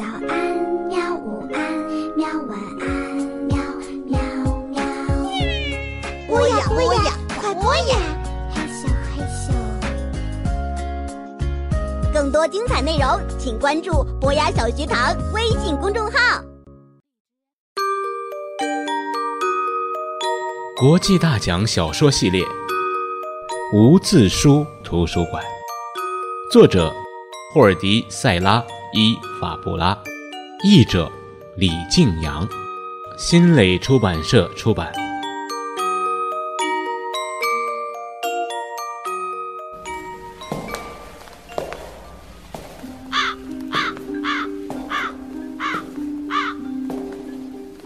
早安，喵！午安，喵！晚安，喵喵喵。播呀播呀，快播呀！嘿咻嘿咻。更多精彩内容，请关注博雅小学堂微信公众号。国际大奖小说系列《无字书图书馆》，作者霍尔迪·塞拉。伊法布拉，译者李静阳，新蕾出版社出版。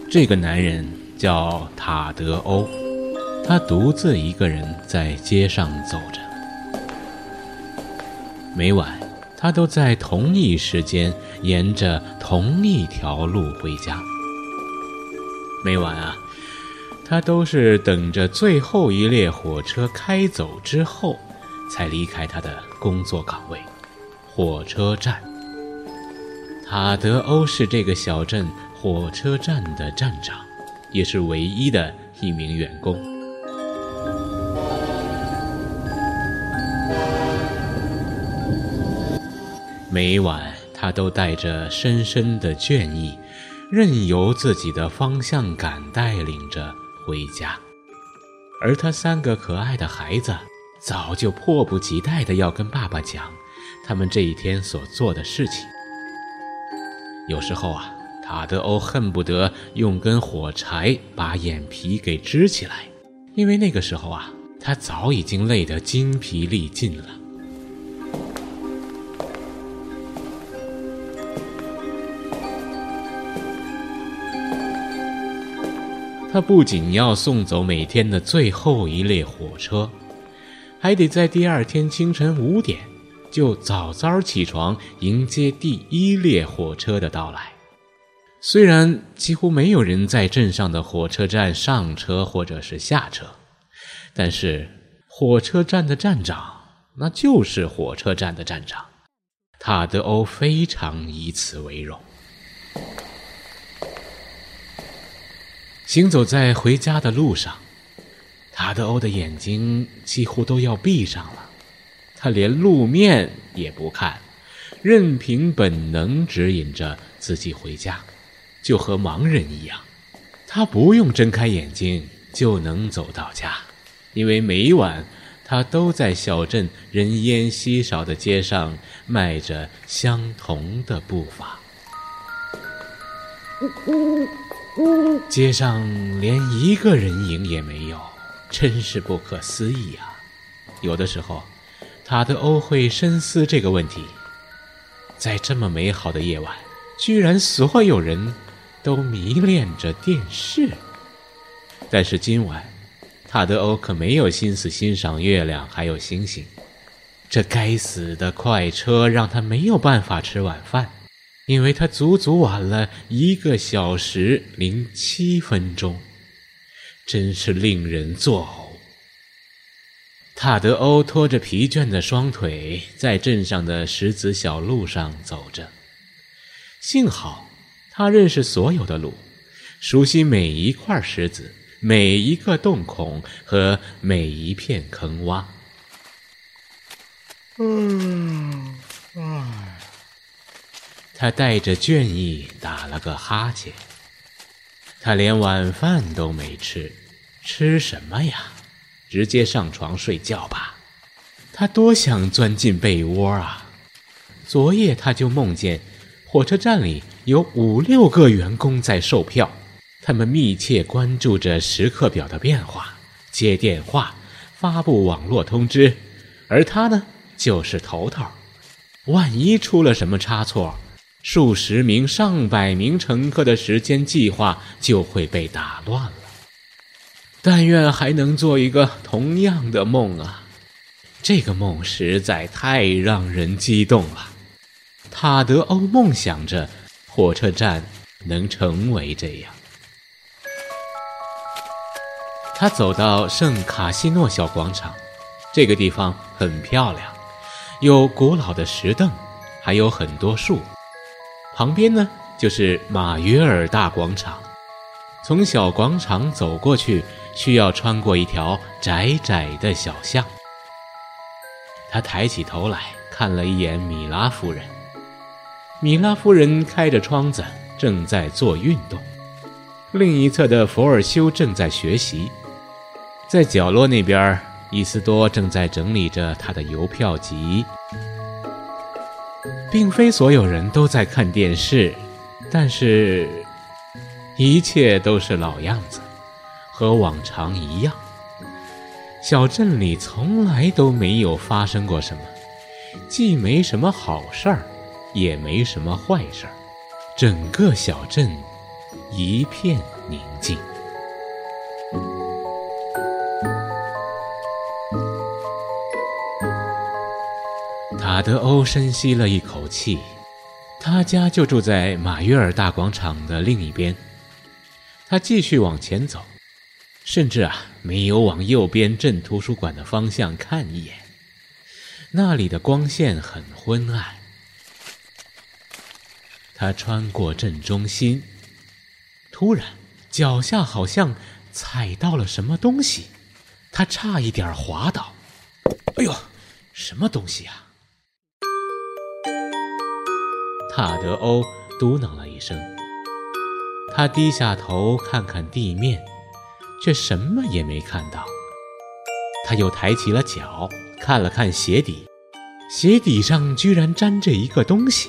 这个男人叫塔德欧，他独自一个人在街上走着，每晚。他都在同一时间沿着同一条路回家。每晚啊，他都是等着最后一列火车开走之后，才离开他的工作岗位——火车站。塔德欧是这个小镇火车站的站长，也是唯一的一名员工。每晚，他都带着深深的倦意，任由自己的方向感带领着回家。而他三个可爱的孩子，早就迫不及待地要跟爸爸讲他们这一天所做的事情。有时候啊，塔德欧恨不得用根火柴把眼皮给支起来，因为那个时候啊，他早已经累得精疲力尽了。他不仅要送走每天的最后一列火车，还得在第二天清晨五点就早早起床迎接第一列火车的到来。虽然几乎没有人在镇上的火车站上车或者是下车，但是火车站的站长那就是火车站的站长，塔德欧非常以此为荣。行走在回家的路上，塔德欧的眼睛几乎都要闭上了。他连路面也不看，任凭本能指引着自己回家，就和盲人一样。他不用睁开眼睛就能走到家，因为每晚他都在小镇人烟稀少的街上迈着相同的步伐。街上连一个人影也没有，真是不可思议啊！有的时候，塔德欧会深思这个问题：在这么美好的夜晚，居然所有人都迷恋着电视。但是今晚，塔德欧可没有心思欣赏月亮还有星星。这该死的快车让他没有办法吃晚饭。因为他足足晚了一个小时零七分钟，真是令人作呕。塔德欧拖着疲倦的双腿在镇上的石子小路上走着，幸好他认识所有的路，熟悉每一块石子、每一个洞孔和每一片坑洼。嗯，唉。他带着倦意打了个哈欠。他连晚饭都没吃，吃什么呀？直接上床睡觉吧。他多想钻进被窝啊！昨夜他就梦见，火车站里有五六个员工在售票，他们密切关注着时刻表的变化，接电话，发布网络通知，而他呢，就是头头。万一出了什么差错？数十名、上百名乘客的时间计划就会被打乱了。但愿还能做一个同样的梦啊！这个梦实在太让人激动了。塔德欧梦想着火车站能成为这样。他走到圣卡西诺小广场，这个地方很漂亮，有古老的石凳，还有很多树。旁边呢就是马约尔大广场。从小广场走过去，需要穿过一条窄窄的小巷。他抬起头来看了一眼米拉夫人。米拉夫人开着窗子，正在做运动。另一侧的佛尔修正在学习。在角落那边，伊斯多正在整理着他的邮票集。并非所有人都在看电视，但是，一切都是老样子，和往常一样。小镇里从来都没有发生过什么，既没什么好事儿，也没什么坏事儿，整个小镇一片宁静。马德欧深吸了一口气，他家就住在马约尔大广场的另一边。他继续往前走，甚至啊没有往右边镇图书馆的方向看一眼，那里的光线很昏暗。他穿过镇中心，突然脚下好像踩到了什么东西，他差一点滑倒。哎呦，什么东西呀？塔德欧嘟囔了一声，他低下头看看地面，却什么也没看到。他又抬起了脚，看了看鞋底，鞋底上居然粘着一个东西，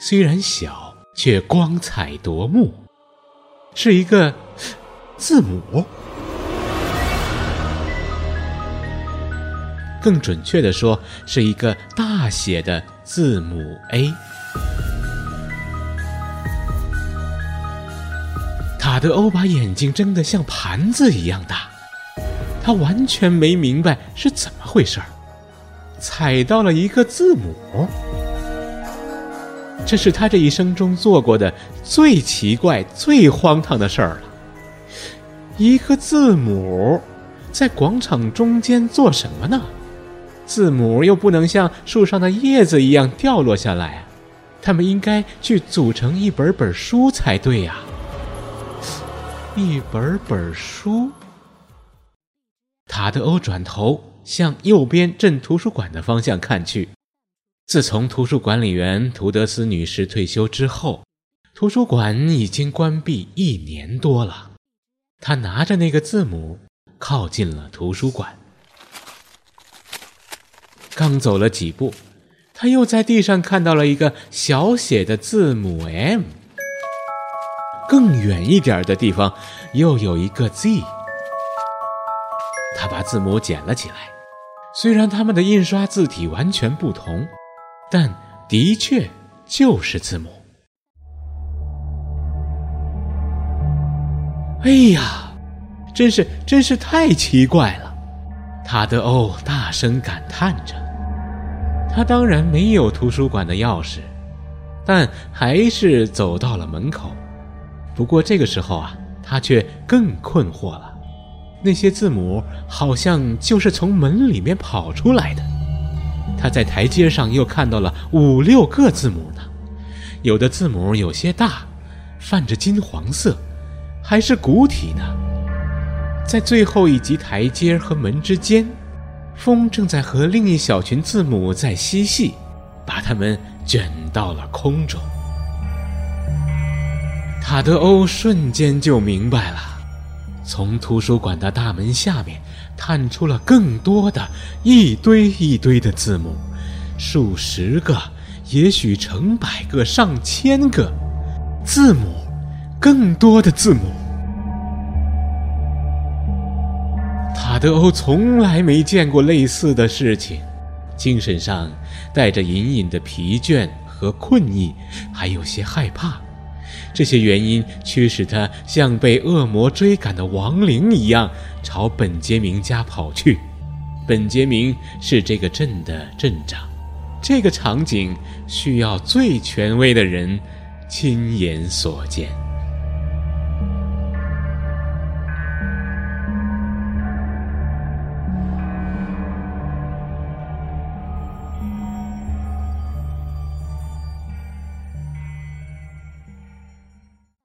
虽然小，却光彩夺目，是一个字母。更准确的说，是一个大写的字母 A。德欧把眼睛睁得像盘子一样大，他完全没明白是怎么回事儿，踩到了一个字母。这是他这一生中做过的最奇怪、最荒唐的事儿了。一个字母在广场中间做什么呢？字母又不能像树上的叶子一样掉落下来啊，它们应该去组成一本本书才对呀。一本本书。塔德欧转头向右边镇图书馆的方向看去。自从图书管理员图德斯女士退休之后，图书馆已经关闭一年多了。他拿着那个字母，靠近了图书馆。刚走了几步，他又在地上看到了一个小写的字母 M。更远一点的地方，又有一个 Z。他把字母捡了起来，虽然他们的印刷字体完全不同，但的确就是字母。哎呀，真是真是太奇怪了！塔德欧大声感叹着。他当然没有图书馆的钥匙，但还是走到了门口。不过这个时候啊，他却更困惑了。那些字母好像就是从门里面跑出来的。他在台阶上又看到了五六个字母呢，有的字母有些大，泛着金黄色，还是古体呢。在最后一级台阶和门之间，风正在和另一小群字母在嬉戏，把它们卷到了空中。塔德欧瞬间就明白了，从图书馆的大门下面探出了更多的一堆一堆的字母，数十个，也许成百个、上千个字母，更多的字母。塔德欧从来没见过类似的事情，精神上带着隐隐的疲倦和困意，还有些害怕。这些原因驱使他像被恶魔追赶的亡灵一样朝本杰明家跑去。本杰明是这个镇的镇长，这个场景需要最权威的人亲眼所见。